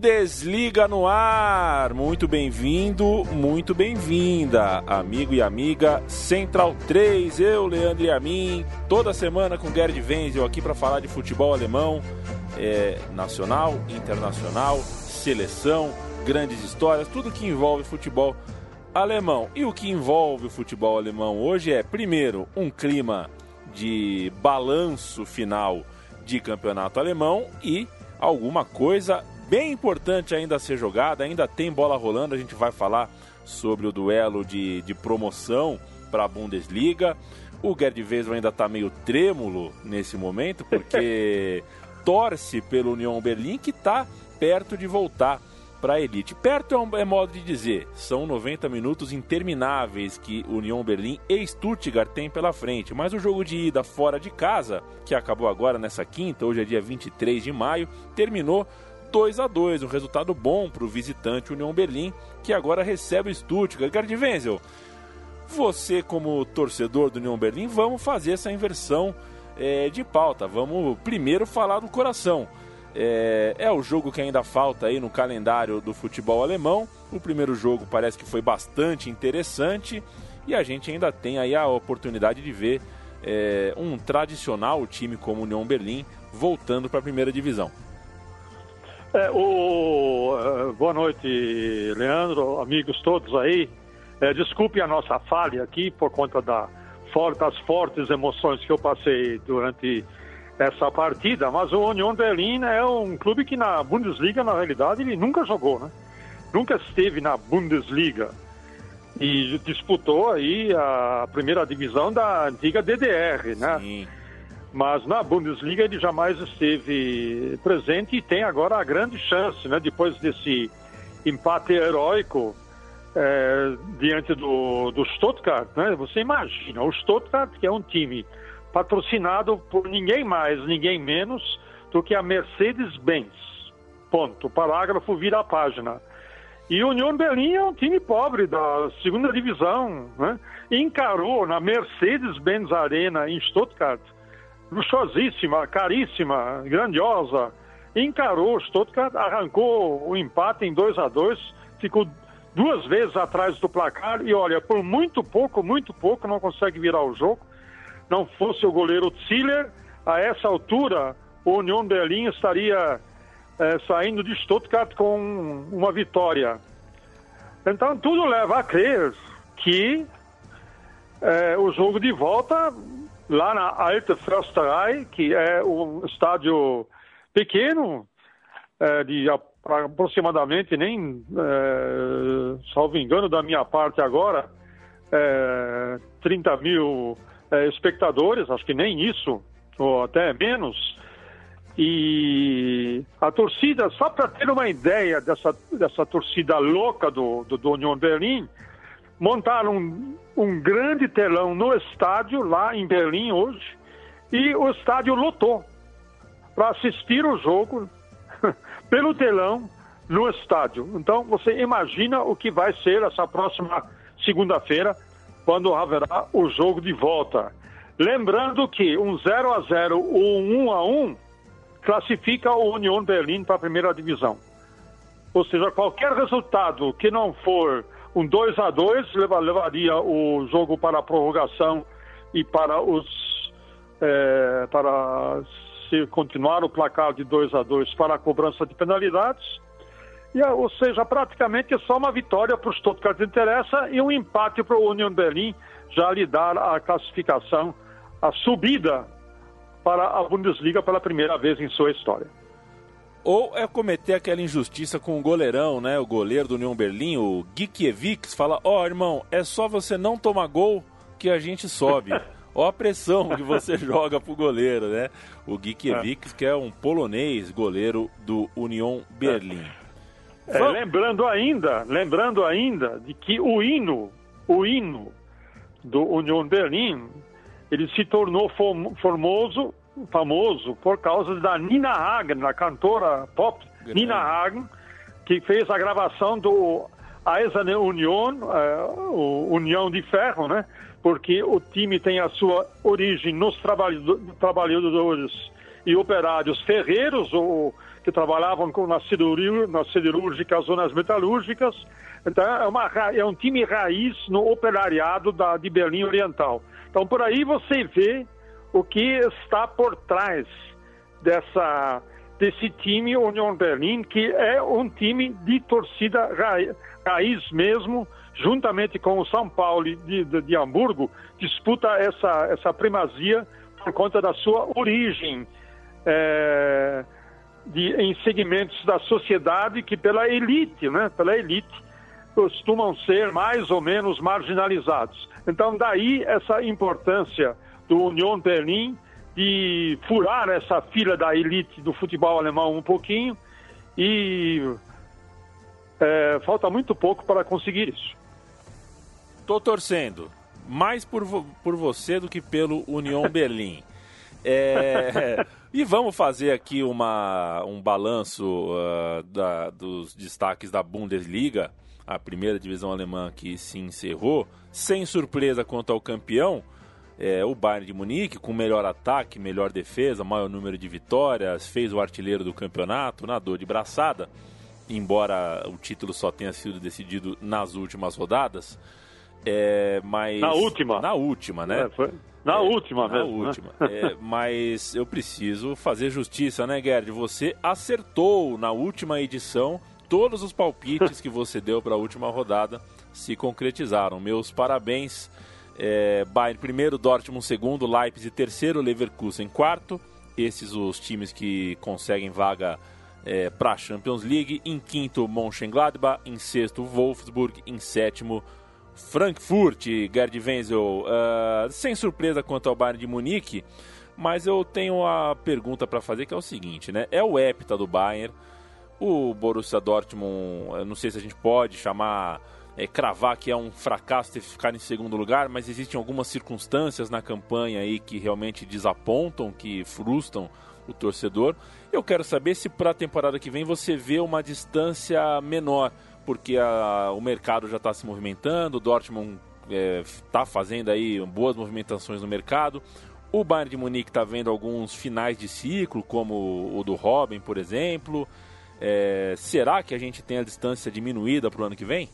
Bundesliga no ar. Muito bem-vindo, muito bem-vinda, amigo e amiga Central 3. Eu, Leandro e a mim, toda semana com Gerd Wenzel aqui para falar de futebol alemão, é, nacional, internacional, seleção, grandes histórias, tudo que envolve futebol alemão. E o que envolve o futebol alemão hoje é, primeiro, um clima de balanço final de campeonato alemão e alguma coisa bem importante ainda a ser jogada, ainda tem bola rolando, a gente vai falar sobre o duelo de, de promoção para a Bundesliga. O Gerd Weisel ainda está meio trêmulo nesse momento, porque torce pelo União Berlim, que está perto de voltar para a elite. Perto é, um, é modo de dizer, são 90 minutos intermináveis que União Berlim e Stuttgart têm pela frente, mas o jogo de ida fora de casa, que acabou agora nessa quinta, hoje é dia 23 de maio, terminou 2 a 2 um resultado bom para o visitante União Berlim, que agora recebe o Stuttgart. Gerd Wenzel, você como torcedor do União Berlim, vamos fazer essa inversão é, de pauta. Vamos primeiro falar do coração. É, é, o jogo que ainda falta aí no calendário do futebol alemão. O primeiro jogo parece que foi bastante interessante e a gente ainda tem aí a oportunidade de ver é, um tradicional time como União Berlim voltando para a primeira divisão. É, o, uh, boa noite, Leandro, amigos todos aí. É, desculpe a nossa falha aqui por conta da, das fortes emoções que eu passei durante essa partida, mas o Union Berlin é um clube que na Bundesliga, na realidade, ele nunca jogou, né? Nunca esteve na Bundesliga e disputou aí a primeira divisão da antiga DDR, né? Sim mas na Bundesliga ele jamais esteve presente e tem agora a grande chance, né, depois desse empate heróico é, diante do, do Stuttgart. Né? Você imagina, o Stuttgart, que é um time patrocinado por ninguém mais, ninguém menos do que a Mercedes-Benz. Ponto. Parágrafo vira a página. E o Union Berlin é um time pobre da segunda divisão. Né? Encarou na Mercedes-Benz Arena em Stuttgart luxuosíssima, caríssima, grandiosa, encarou Stuttgart, arrancou o empate em 2 a 2 ficou duas vezes atrás do placar e olha, por muito pouco, muito pouco, não consegue virar o jogo. Não fosse o goleiro Ziller, a essa altura o Union Berlim estaria é, saindo de Stuttgart com uma vitória. Então tudo leva a crer que é, o jogo de volta lá na Alte Försterei, que é um estádio pequeno, é, de aproximadamente, nem, é, salvo engano da minha parte agora, é, 30 mil é, espectadores, acho que nem isso, ou até menos. E a torcida, só para ter uma ideia dessa, dessa torcida louca do, do, do Union Berlim, montaram um, grande telão no estádio, lá em Berlim hoje, e o estádio lotou para assistir o jogo pelo telão no estádio. Então você imagina o que vai ser essa próxima segunda-feira, quando haverá o jogo de volta. Lembrando que um 0 a 0 ou um 1 a 1 classifica o Union Berlim para a primeira divisão. Ou seja, qualquer resultado que não for um 2 a 2 levaria o jogo para a prorrogação e para os é, para se continuar o placar de 2 a 2 para a cobrança de penalidades. E, ou seja, praticamente só uma vitória para o Stuttgart interessa e um empate para o Union Berlin já lhe dar a classificação, a subida para a Bundesliga pela primeira vez em sua história. Ou é cometer aquela injustiça com o goleirão, né? O goleiro do União Berlim, o Gikiewicz, fala: Ó, oh, irmão, é só você não tomar gol que a gente sobe. Ó a pressão que você joga pro goleiro, né? O Gikiewicz, que é um polonês goleiro do União Berlim. É, lembrando ainda, lembrando ainda de que o hino, o hino do União Berlim, ele se tornou formoso famoso por causa da Nina Hagen, a cantora pop Grande. Nina Hagen, que fez a gravação do Eiserne Union, uh, União de Ferro, né? Porque o time tem a sua origem nos trabalhadores e operários ferreiros, ou, que trabalhavam com, nas, nas siderúrgicas ou nas metalúrgicas. Então, é, uma, é um time raiz no operariado da, de Berlim Oriental. Então, por aí você vê o que está por trás dessa, desse time União Berlim, que é um time de torcida raiz, raiz mesmo, juntamente com o São Paulo de, de, de Hamburgo, disputa essa, essa primazia por conta da sua origem é, de, em segmentos da sociedade que pela elite, né, pela elite, costumam ser mais ou menos marginalizados. Então, daí essa importância do Union Berlim de furar essa fila da elite do futebol alemão um pouquinho e é, falta muito pouco para conseguir isso. Estou torcendo mais por, por você do que pelo Union Berlim. É, e vamos fazer aqui uma, um balanço uh, da, dos destaques da Bundesliga, a primeira divisão alemã que se encerrou, sem surpresa quanto ao campeão. É, o Bayern de Munique, com melhor ataque, melhor defesa, maior número de vitórias, fez o artilheiro do campeonato, nadou de braçada, embora o título só tenha sido decidido nas últimas rodadas. É, mas... Na última. Na última, né? É, foi... Na é, última na mesmo. Na né? última. Né? É, mas eu preciso fazer justiça, né, Gerd? Você acertou na última edição todos os palpites que você deu para a última rodada se concretizaram. Meus parabéns. É, Bayern primeiro, Dortmund segundo, Leipzig terceiro, Leverkusen quarto. Esses os times que conseguem vaga é, para a Champions League. Em quinto, Mönchengladbach. Em sexto, Wolfsburg. Em sétimo, Frankfurt, Gerd Wenzel, uh, sem surpresa quanto ao Bayern de Munique, mas eu tenho a pergunta para fazer que é o seguinte, né? É o hepta do Bayern, o Borussia Dortmund, não sei se a gente pode chamar, é, cravar que é um fracasso ter ficar em segundo lugar, mas existem algumas circunstâncias na campanha aí que realmente desapontam, que frustram o torcedor. Eu quero saber se para a temporada que vem você vê uma distância menor porque a, o mercado já está se movimentando, o Dortmund está é, fazendo aí boas movimentações no mercado. O Bayern de Munique está vendo alguns finais de ciclo, como o do Robin, por exemplo. É, será que a gente tem a distância diminuída para o ano que vem?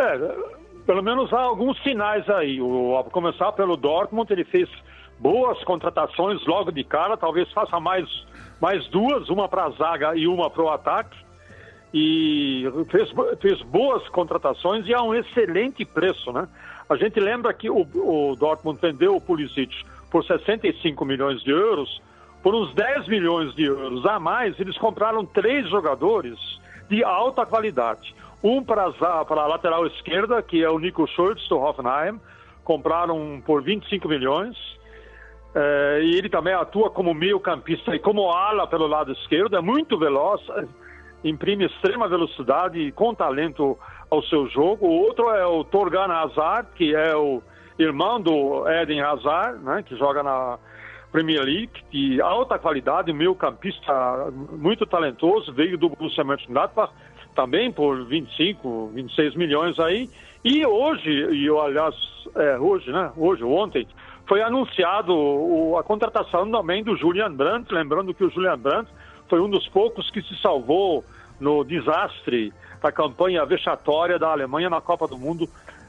É, pelo menos há alguns sinais aí. O, a começar pelo Dortmund, ele fez boas contratações logo de cara, talvez faça mais, mais duas, uma para a zaga e uma para o ataque e fez, fez boas contratações e a um excelente preço, né? A gente lembra que o, o Dortmund vendeu o Pulisic por 65 milhões de euros, por uns 10 milhões de euros a mais, eles compraram três jogadores de alta qualidade. Um para a, lateral esquerda, que é o Nico Schultz do Hoffenheim, compraram por 25 milhões. É, e ele também atua como meio campista e como ala pelo lado esquerdo, é muito veloz, imprime extrema velocidade com talento ao seu jogo. O outro é o Torgan Hazard, que é o irmão do Eden Hazard, né, que joga na Premier League, de alta qualidade, meio campista muito talentoso, veio do Borussia Mönchengladbach, também por 25, 26 milhões aí. E hoje, e eu, aliás, é, hoje, né, hoje, ontem, foi anunciado o, a contratação também do Julian Brandt, lembrando que o Julian Brandt foi um dos poucos que se salvou no desastre da campanha vexatória da Alemanha na Copa do Mundo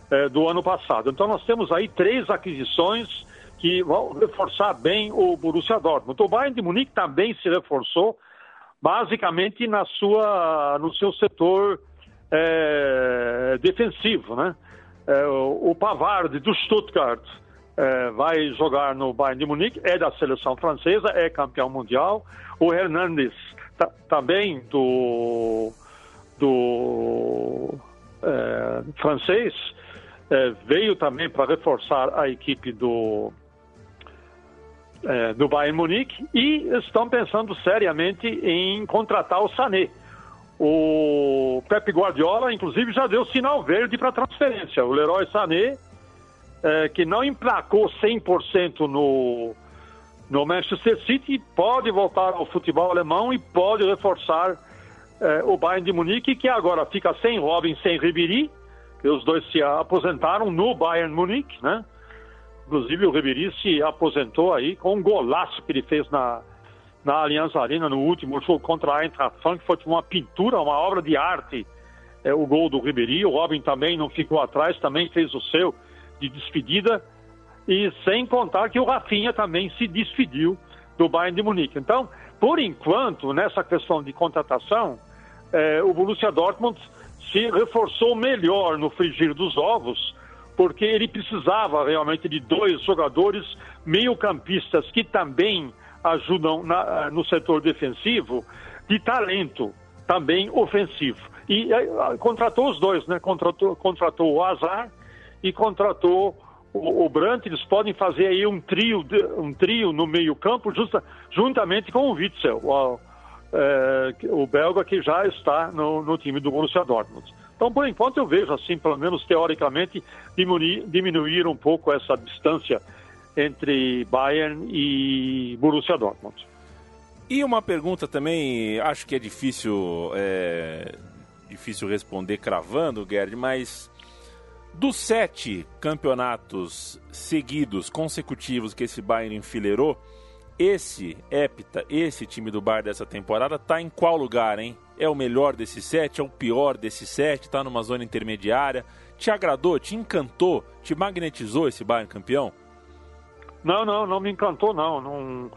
eh, do ano passado. Então nós temos aí três aquisições que vão reforçar bem o Borussia Dortmund. O Bayern de Munique também se reforçou, basicamente na sua, no seu setor eh, defensivo, né? Eh, o Pavard do Stuttgart é, vai jogar no Bayern de Munique, é da seleção francesa, é campeão mundial. O Hernandes, também do, do é, francês, é, veio também para reforçar a equipe do, é, do Bayern Munique e estão pensando seriamente em contratar o Sané. O Pep Guardiola, inclusive, já deu sinal verde para transferência. O Leroy Sané é, que não emplacou 100% no, no Manchester City, pode voltar ao futebol alemão e pode reforçar é, o Bayern de Munique, que agora fica sem Robin, sem Ribéry, que os dois se aposentaram no Bayern Munique, né? Inclusive o Ribéry se aposentou aí com um golaço que ele fez na na Aliança Arena no último jogo contra a Eintracht Frankfurt, uma pintura, uma obra de arte, é, o gol do Ribéry. O Robin também não ficou atrás, também fez o seu de despedida. E sem contar que o Rafinha também se despediu do Bayern de Munique. Então, por enquanto, nessa questão de contratação, é, o Borussia Dortmund se reforçou melhor no frigir dos ovos, porque ele precisava realmente de dois jogadores meio-campistas que também ajudam na, no setor defensivo, de talento também ofensivo. E é, contratou os dois, né? Contratou, contratou o Azar e contratou o, o. Eles podem fazer aí um trio, um trio no meio-campo, juntamente com o Witzel. O, é, o belga que já está no, no, time do Borussia Dortmund. Então, por enquanto, eu vejo assim, pelo menos teoricamente, diminuir, diminuir um pouco essa distância entre Bayern e Borussia Dortmund. E uma pergunta também, acho que é difícil, é, difícil responder cravando, Gerd, mas dos sete campeonatos seguidos, consecutivos que esse Bayern enfileirou, esse Epita, esse time do Bar dessa temporada, tá em qual lugar, hein? É o melhor desses sete? É o pior desses sete? Tá numa zona intermediária? Te agradou? Te encantou? Te magnetizou esse Bayern campeão? Não, não, não me encantou, não. não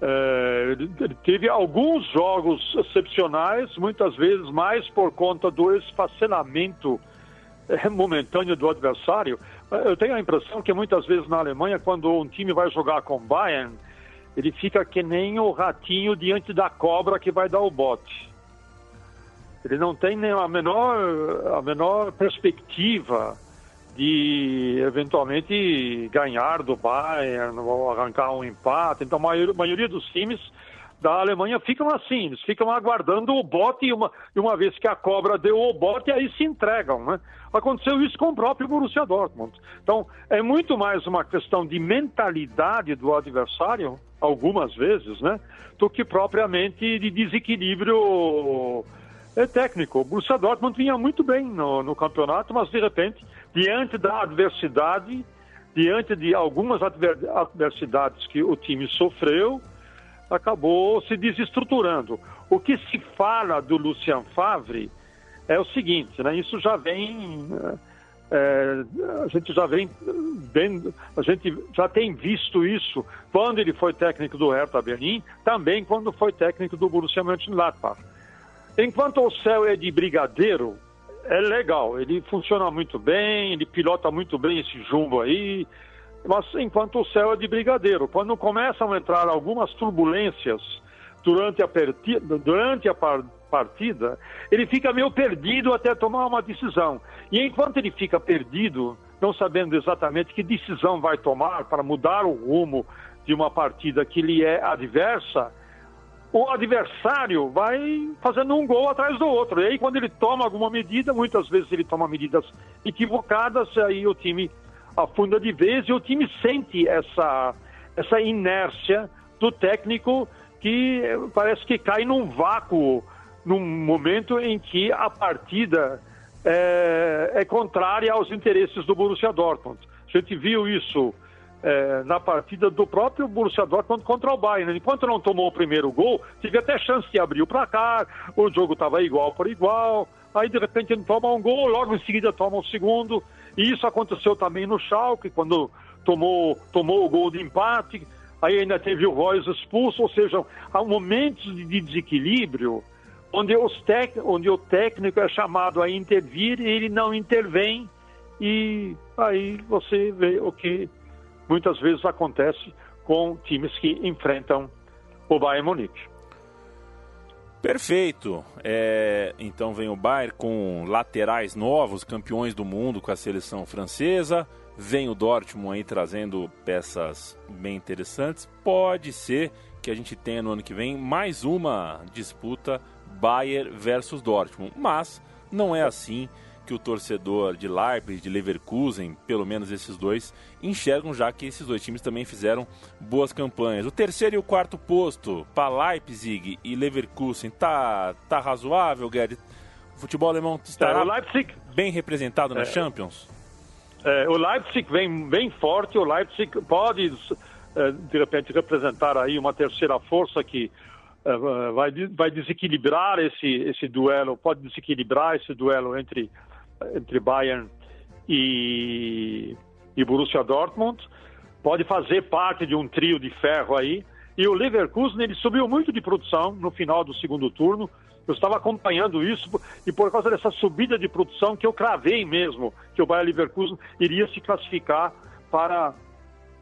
é, teve alguns jogos excepcionais, muitas vezes mais por conta do esfacelamento é, momentâneo do adversário. Eu tenho a impressão que muitas vezes na Alemanha, quando um time vai jogar com o Bayern, ele fica que nem o ratinho diante da cobra que vai dar o bote. Ele não tem nem a menor, a menor perspectiva de eventualmente ganhar do Bayern ou arrancar um empate. Então, a maioria, a maioria dos times da Alemanha ficam assim, eles ficam aguardando o bote e uma, e uma vez que a cobra deu o bote, aí se entregam, né? Aconteceu isso com o próprio Borussia Dortmund. Então, é muito mais uma questão de mentalidade do adversário algumas vezes, né, do que propriamente de desequilíbrio é, técnico. O Borussia Dortmund vinha muito bem no, no campeonato, mas de repente, diante da adversidade, diante de algumas adversidades que o time sofreu, acabou se desestruturando. O que se fala do Lucian Favre é o seguinte, né? Isso já vem é, a gente já vem bem, a gente já tem visto isso quando ele foi técnico do Hertha Berlim, também quando foi técnico do Borussia Mönchengladbach. Enquanto o céu é de brigadeiro, é legal, ele funciona muito bem, ele pilota muito bem esse jumbo aí, mas enquanto o céu é de brigadeiro, quando começam a entrar algumas turbulências durante a, durante a partida, ele fica meio perdido até tomar uma decisão. E enquanto ele fica perdido, não sabendo exatamente que decisão vai tomar para mudar o rumo de uma partida que lhe é adversa, o adversário vai fazendo um gol atrás do outro. E aí, quando ele toma alguma medida, muitas vezes ele toma medidas equivocadas, aí o time afunda de vez e o time sente essa, essa inércia do técnico que parece que cai num vácuo num momento em que a partida é, é contrária aos interesses do Borussia Dortmund. A gente viu isso é, na partida do próprio Borussia Dortmund contra o Bayern. Enquanto não tomou o primeiro gol, tive até chance de abrir o placar, o jogo estava igual por igual, aí de repente ele toma um gol, logo em seguida toma o segundo, e isso aconteceu também no Schalke, quando tomou, tomou o gol de empate, aí ainda teve o Royce expulso, ou seja, há momentos de desequilíbrio onde, tec, onde o técnico é chamado a intervir e ele não intervém, e aí você vê o que muitas vezes acontece com times que enfrentam o Bayern Munique. Perfeito. É, então vem o Bayern com laterais novos, campeões do mundo com a seleção francesa. Vem o Dortmund aí trazendo peças bem interessantes. Pode ser que a gente tenha no ano que vem mais uma disputa Bayern versus Dortmund. Mas não é assim que o torcedor de Leipzig, de Leverkusen, pelo menos esses dois, enxergam já que esses dois times também fizeram boas campanhas. O terceiro e o quarto posto para Leipzig e Leverkusen tá tá razoável, Gerd? O futebol alemão estará é, Leipzig, bem representado na é, Champions? É, o Leipzig vem bem forte, o Leipzig pode eh, de repente representar aí uma terceira força que eh, vai, vai desequilibrar esse, esse duelo, pode desequilibrar esse duelo entre, entre Bayern e, e Borussia Dortmund, pode fazer parte de um trio de ferro aí. E o Leverkusen ele subiu muito de produção no final do segundo turno. Eu estava acompanhando isso e por causa dessa subida de produção que eu cravei mesmo que o Bayern Leverkusen iria se classificar para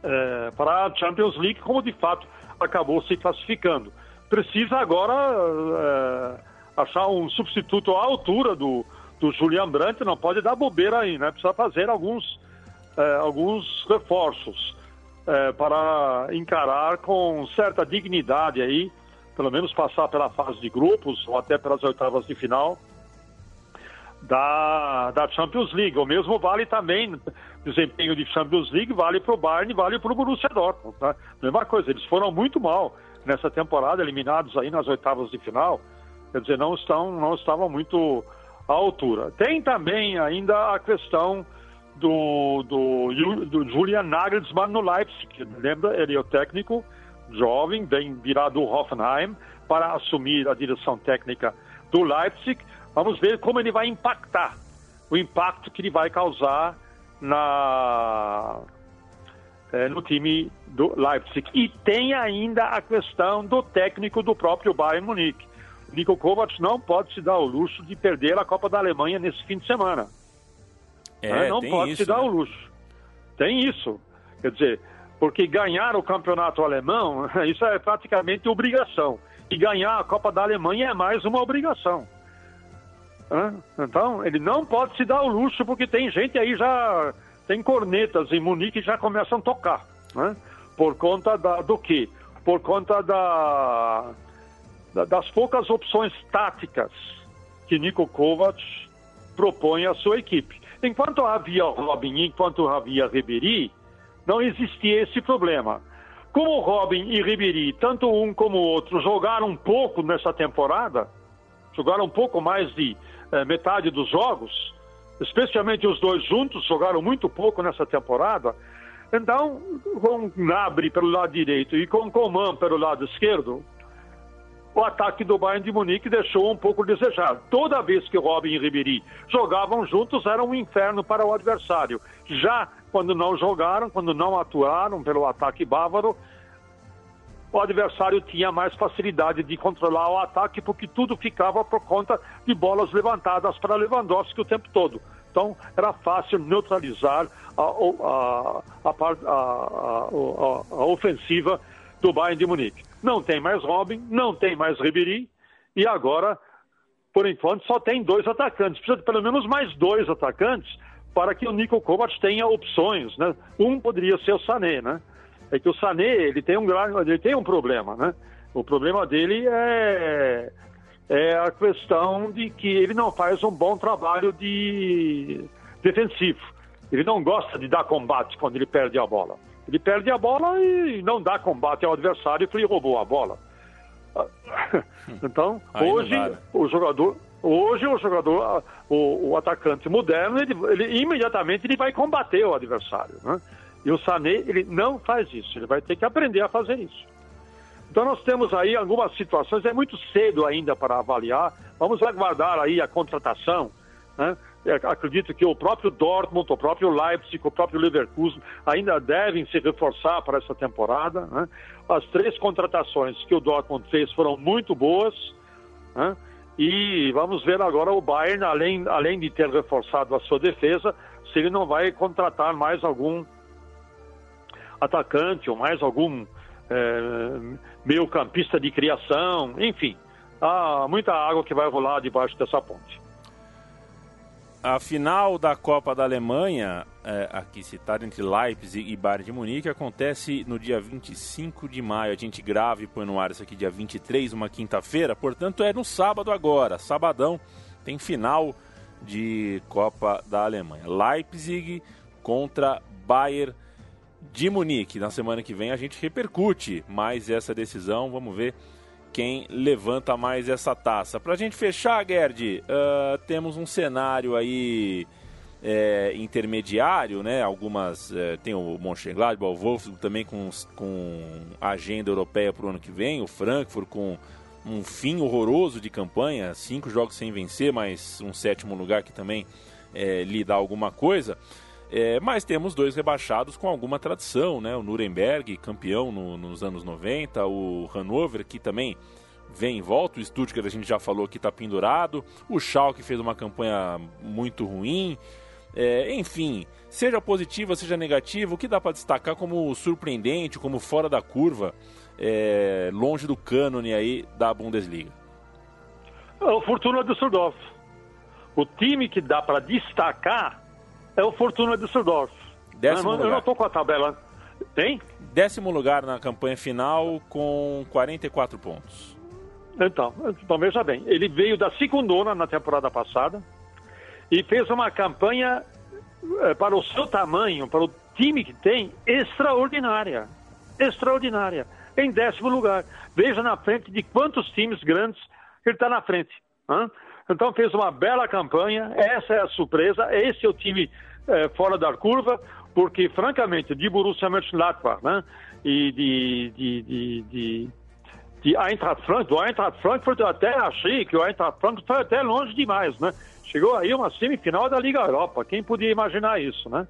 é, para a Champions League, como de fato acabou se classificando. Precisa agora é, achar um substituto à altura do, do Julian Brandt, não pode dar bobeira aí, né? Precisa fazer alguns, é, alguns reforços é, para encarar com certa dignidade aí, pelo menos passar pela fase de grupos ou até pelas oitavas de final da, da Champions League. O mesmo vale também, desempenho de Champions League, vale para o Bayern vale para o Borussia Dortmund. Tá? Mesma coisa, eles foram muito mal nessa temporada, eliminados aí nas oitavas de final. Quer dizer, não, estão, não estavam muito à altura. Tem também ainda a questão do, do, do Julian Nagelsmann no Leipzig. Lembra, ele é o técnico jovem, vem virado do Hoffenheim para assumir a direção técnica do Leipzig. Vamos ver como ele vai impactar, o impacto que ele vai causar na, é, no time do Leipzig. E tem ainda a questão do técnico do próprio Bayern Munique. O Nico Kovac não pode se dar o luxo de perder a Copa da Alemanha nesse fim de semana. É, né? não pode isso, se dar né? o luxo. Tem isso. Quer dizer, porque ganhar o campeonato alemão, isso é praticamente obrigação. E ganhar a Copa da Alemanha é mais uma obrigação. Então, ele não pode se dar o luxo, porque tem gente aí já. Tem cornetas em Munique que já começam a tocar. Né? Por conta da, do quê? Por conta da, das poucas opções táticas que Nico Kovac propõe à sua equipe. Enquanto havia Robin, enquanto havia Ribéry, não existia esse problema. Como Robin e Ribéry, tanto um como o outro, jogaram pouco nessa temporada, jogaram um pouco mais de é, metade dos jogos, especialmente os dois juntos, jogaram muito pouco nessa temporada. Então, com Nabri pelo lado direito e com Coman pelo lado esquerdo, o ataque do Bayern de Munique deixou um pouco desejar. Toda vez que Robin e Ribéry jogavam juntos, era um inferno para o adversário. Já quando não jogaram, quando não atuaram pelo ataque bávaro, o adversário tinha mais facilidade de controlar o ataque, porque tudo ficava por conta de bolas levantadas para Lewandowski o tempo todo. Então, era fácil neutralizar a, a, a, a, ofensiva do Bayern de Munique. Não tem mais Robin, não tem mais Ribéry, e agora, por enquanto, só tem dois atacantes. Precisa de pelo menos mais dois atacantes para que o Nico Kovac tenha opções, né? Um poderia ser o Sané, né? é que o Sané ele tem um ele tem um problema, né? O problema dele é é a questão de que ele não faz um bom trabalho de defensivo. Ele não gosta de dar combate quando ele perde a bola. Ele perde a bola e não dá combate ao adversário porque ele roubou a bola. Então, Aí hoje né? o jogador, hoje o jogador, o, o atacante moderno, ele, ele, imediatamente ele vai combater o adversário, né? E o Sané, ele não faz isso, ele vai ter que aprender a fazer isso. Então nós temos aí algumas situações, é muito cedo ainda para avaliar, vamos aguardar aí a contratação, né? Acredito que o próprio Dortmund, o próprio Leipzig, o próprio Leverkusen ainda devem se reforçar para essa temporada. Né? As três contratações que o Dortmund fez foram muito boas. Né? E vamos ver agora o Bayern, além, além de ter reforçado a sua defesa, se ele não vai contratar mais algum atacante ou mais algum é, meio campista de criação, enfim. Há muita água que vai rolar debaixo dessa ponte. A final da Copa da Alemanha, é, aqui citada entre Leipzig e Bayern de Munique, acontece no dia 25 de maio. A gente grava e põe no ar isso aqui dia 23, uma quinta-feira. Portanto, é no sábado agora. Sabadão tem final de Copa da Alemanha. Leipzig contra Bayern de Munique. Na semana que vem a gente repercute mais essa decisão. Vamos ver quem levanta mais essa taça. Para a gente fechar, Gerd, uh, temos um cenário aí é, intermediário, né? Algumas é, tem o Mönchengladbach, o Wolfsburg também com, com agenda europeia para o ano que vem, o Frankfurt com um fim horroroso de campanha, cinco jogos sem vencer, mas um sétimo lugar que também é, lhe dá alguma coisa. É, mas temos dois rebaixados com alguma tradição, né? O Nuremberg, campeão no, nos anos 90, o Hannover, que também vem em volta, o Stuttgart a gente já falou que está pendurado, o Schalke fez uma campanha muito ruim, é, enfim, seja positiva, seja negativa, o que dá para destacar como surpreendente, como fora da curva, é, longe do cânone aí da Bundesliga? É o Fortuna Düsseldorf. O time que dá para destacar é o Fortuna Düsseldorf. Décimo eu, lugar. eu não estou com a tabela. Tem? Décimo lugar na campanha final com 44 pontos. Então, então veja bem, ele veio da segundona na temporada passada e fez uma campanha eh, para o seu tamanho, para o time que tem, extraordinária. Extraordinária. Em décimo lugar. Veja na frente de quantos times grandes ele está na frente. Hein? Então fez uma bela campanha, essa é a surpresa, esse é o time eh, fora da curva, porque francamente, de Borussia Mönchengladbach né? e de, de, de, de de Eintracht Frankfurt, do Eintracht Frankfurt eu até achei que o Eintracht Frankfurt foi até longe demais, né? Chegou aí uma semifinal da Liga Europa, quem podia imaginar isso, né?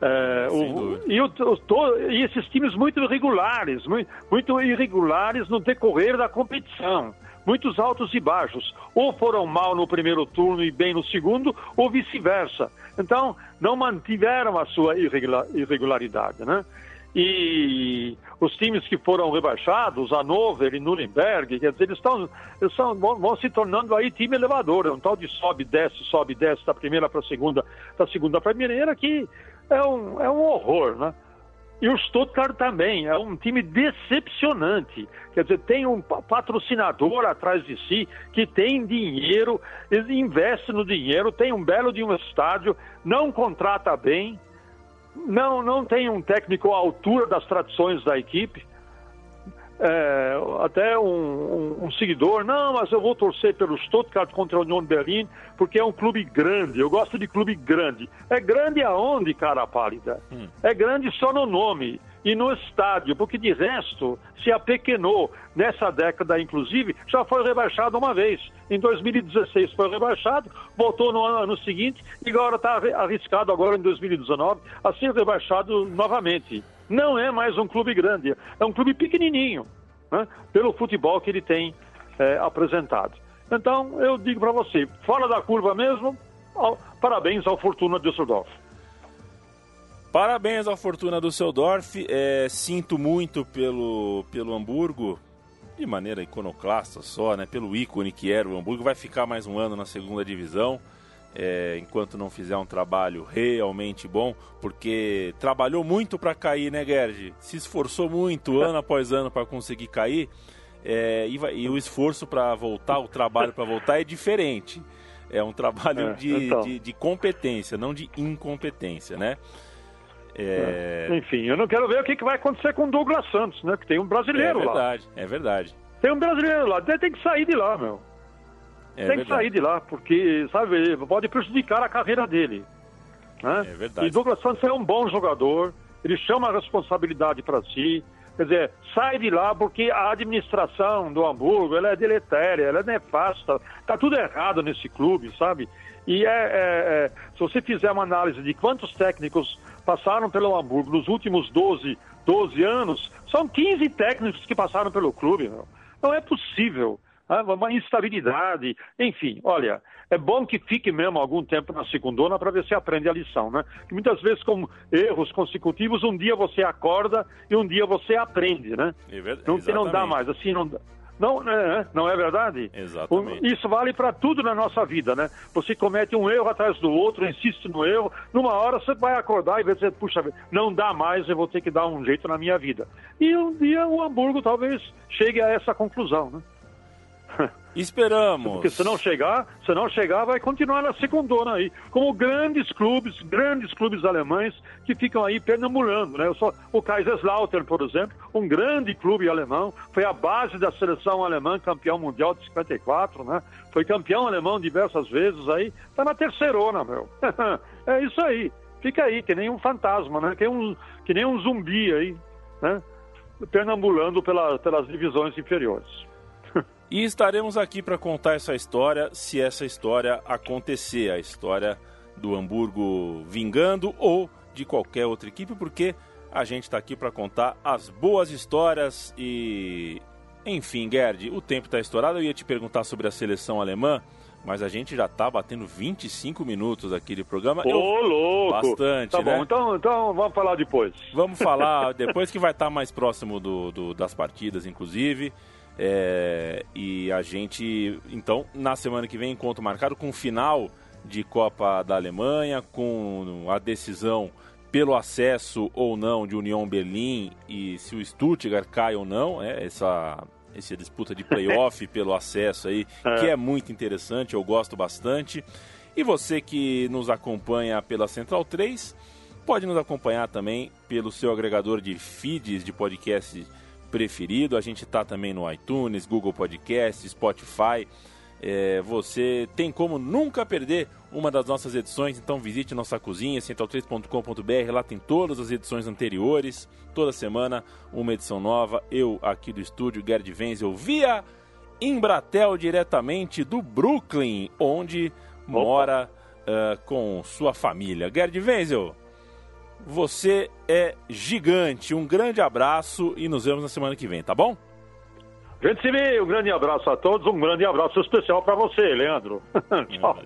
É, o, e, o, o, e, esses times muito irregulares, muito, muito irregulares no decorrer da competição, muitos altos e baixos, ou foram mal no primeiro turno e bem no segundo, ou vice-versa. Então, não mantiveram a sua irregularidade, né? E os times que foram rebaixados, Hannover e Nuremberg, quer dizer, eles, estão, eles são, vão, vão, se tornando aí time elevador, é um tal de sobe, desce, sobe, desce, da primeira para a segunda, da segunda para a primeira, que é um, é um horror, né? E o Stuttgart também, é um time decepcionante. Quer dizer, tem um patrocinador atrás de si que tem dinheiro, investe no dinheiro, tem um belo de um estádio, não contrata bem, não, não tem um técnico à altura das tradições da equipe. É, até um, um, um, seguidor, não, mas eu vou torcer pelo Stuttgart contra a União Berlim, porque é um clube grande, eu gosto de clube grande. É grande aonde, cara pálida? Hum. É grande só no nome e no estádio, porque de resto se apequenou. Nessa década, inclusive, já foi rebaixado uma vez. Em 2016 foi rebaixado, voltou no ano seguinte e agora está arriscado agora em 2019 a ser rebaixado novamente. Não é mais um clube grande, é um clube pequenininho, né, pelo futebol que ele tem é, apresentado. Então, eu digo para você, fora da curva mesmo, parabéns ao Fortuna Düsseldorf. Parabéns ao Fortuna Düsseldorf. É, sinto muito pelo, pelo Hamburgo, de maneira iconoclasta só, né? Pelo ícone que era o Hamburgo. Vai ficar mais um ano na segunda divisão. É, enquanto não fizer um trabalho realmente bom, porque trabalhou muito para cair, né, Gerd? Se esforçou muito ano após ano para conseguir cair, é, e, vai, e, o esforço para voltar, o trabalho para voltar é diferente. É um trabalho é, de, então. de, de competência, não de incompetência, né? É... Enfim, eu não quero ver o que, vai acontecer com o Douglas Santos, né? Que tem um brasileiro lá. É verdade, lá. é verdade. Tem um brasileiro lá, tem que sair de lá, meu. É tem verdade. que sair de lá, porque, sabe, pode prejudicar a carreira dele. Né? É verdade. E Douglas Santos é um bom jogador, ele chama a responsabilidade para si. Quer dizer, sai de lá porque a administração do Hamburgo ela é deletéria, ela é nefasta, tá tudo errado nesse clube, sabe? E é, é, é, se você fizer uma análise de quantos técnicos passaram pelo Hamburgo nos últimos 12, 12 anos, são 15 técnicos que passaram pelo clube. Meu. Não é possível. Né? Uma instabilidade, enfim, olha, é bom que fique mesmo algum tempo na segundona para ver se aprende a lição, né? Que muitas vezes com erros consecutivos, um dia você acorda e um dia você aprende, né? É verdade, não, não dá mais, assim não dá. Não, né, não é verdade? Exatamente. Isso vale para tudo na nossa vida, né? Você comete um erro atrás do outro, insiste no erro, numa hora você vai acordar e vai dizer, puxa, não dá mais, eu vou ter que dar um jeito na minha vida. E um dia o Hamburgo talvez chegue a essa conclusão, né? Esperamos. Porque se não chegar, se não chegar, vai continuar na segundona aí. Como grandes clubes, grandes clubes alemães que ficam aí pernambulando, né? Eu sou, o Kaiserslautern, por exemplo, um grande clube alemão, foi a base da seleção alemã, campeão mundial de 54, né? Foi campeão alemão diversas vezes aí, tá na terceirona, meu. é isso aí. Fica aí, que nem um fantasma, né? Que, um, que nem um zumbi aí, né? Pernambulando pela, pelas divisões inferiores. E estaremos aqui para contar essa história, se essa história acontecer, a história do Hamburgo vingando ou de qualquer outra equipe, porque a gente está aqui para contar as boas histórias e. Enfim, Gerd, o tempo está estourado. Eu ia te perguntar sobre a seleção alemã, mas a gente já está batendo 25 minutos aqui de programa. Ô, Eu... louco! Bastante, tá né? bom, então, então vamos falar depois. Vamos falar depois que vai estar tá mais próximo do, do, das partidas, inclusive. É, e a gente, então, na semana que vem, encontro marcado com o final de Copa da Alemanha, com a decisão pelo acesso ou não de União Berlim e se o Stuttgart cai ou não, é, essa, essa disputa de playoff pelo acesso aí, é. que é muito interessante, eu gosto bastante. E você que nos acompanha pela Central 3, pode nos acompanhar também pelo seu agregador de feeds de podcast preferido. A gente está também no iTunes, Google Podcast, Spotify. É, você tem como nunca perder uma das nossas edições, então visite nossa cozinha, central3.com.br, lá tem todas as edições anteriores, toda semana uma edição nova, eu aqui do estúdio, Gerd Wenzel, via Embratel, diretamente do Brooklyn, onde Opa. mora uh, com sua família. Gerd Wenzel, você é gigante. Um grande abraço e nos vemos na semana que vem, tá bom? Gente se vê, um grande abraço a todos, um grande abraço especial para você, Leandro. Tchau.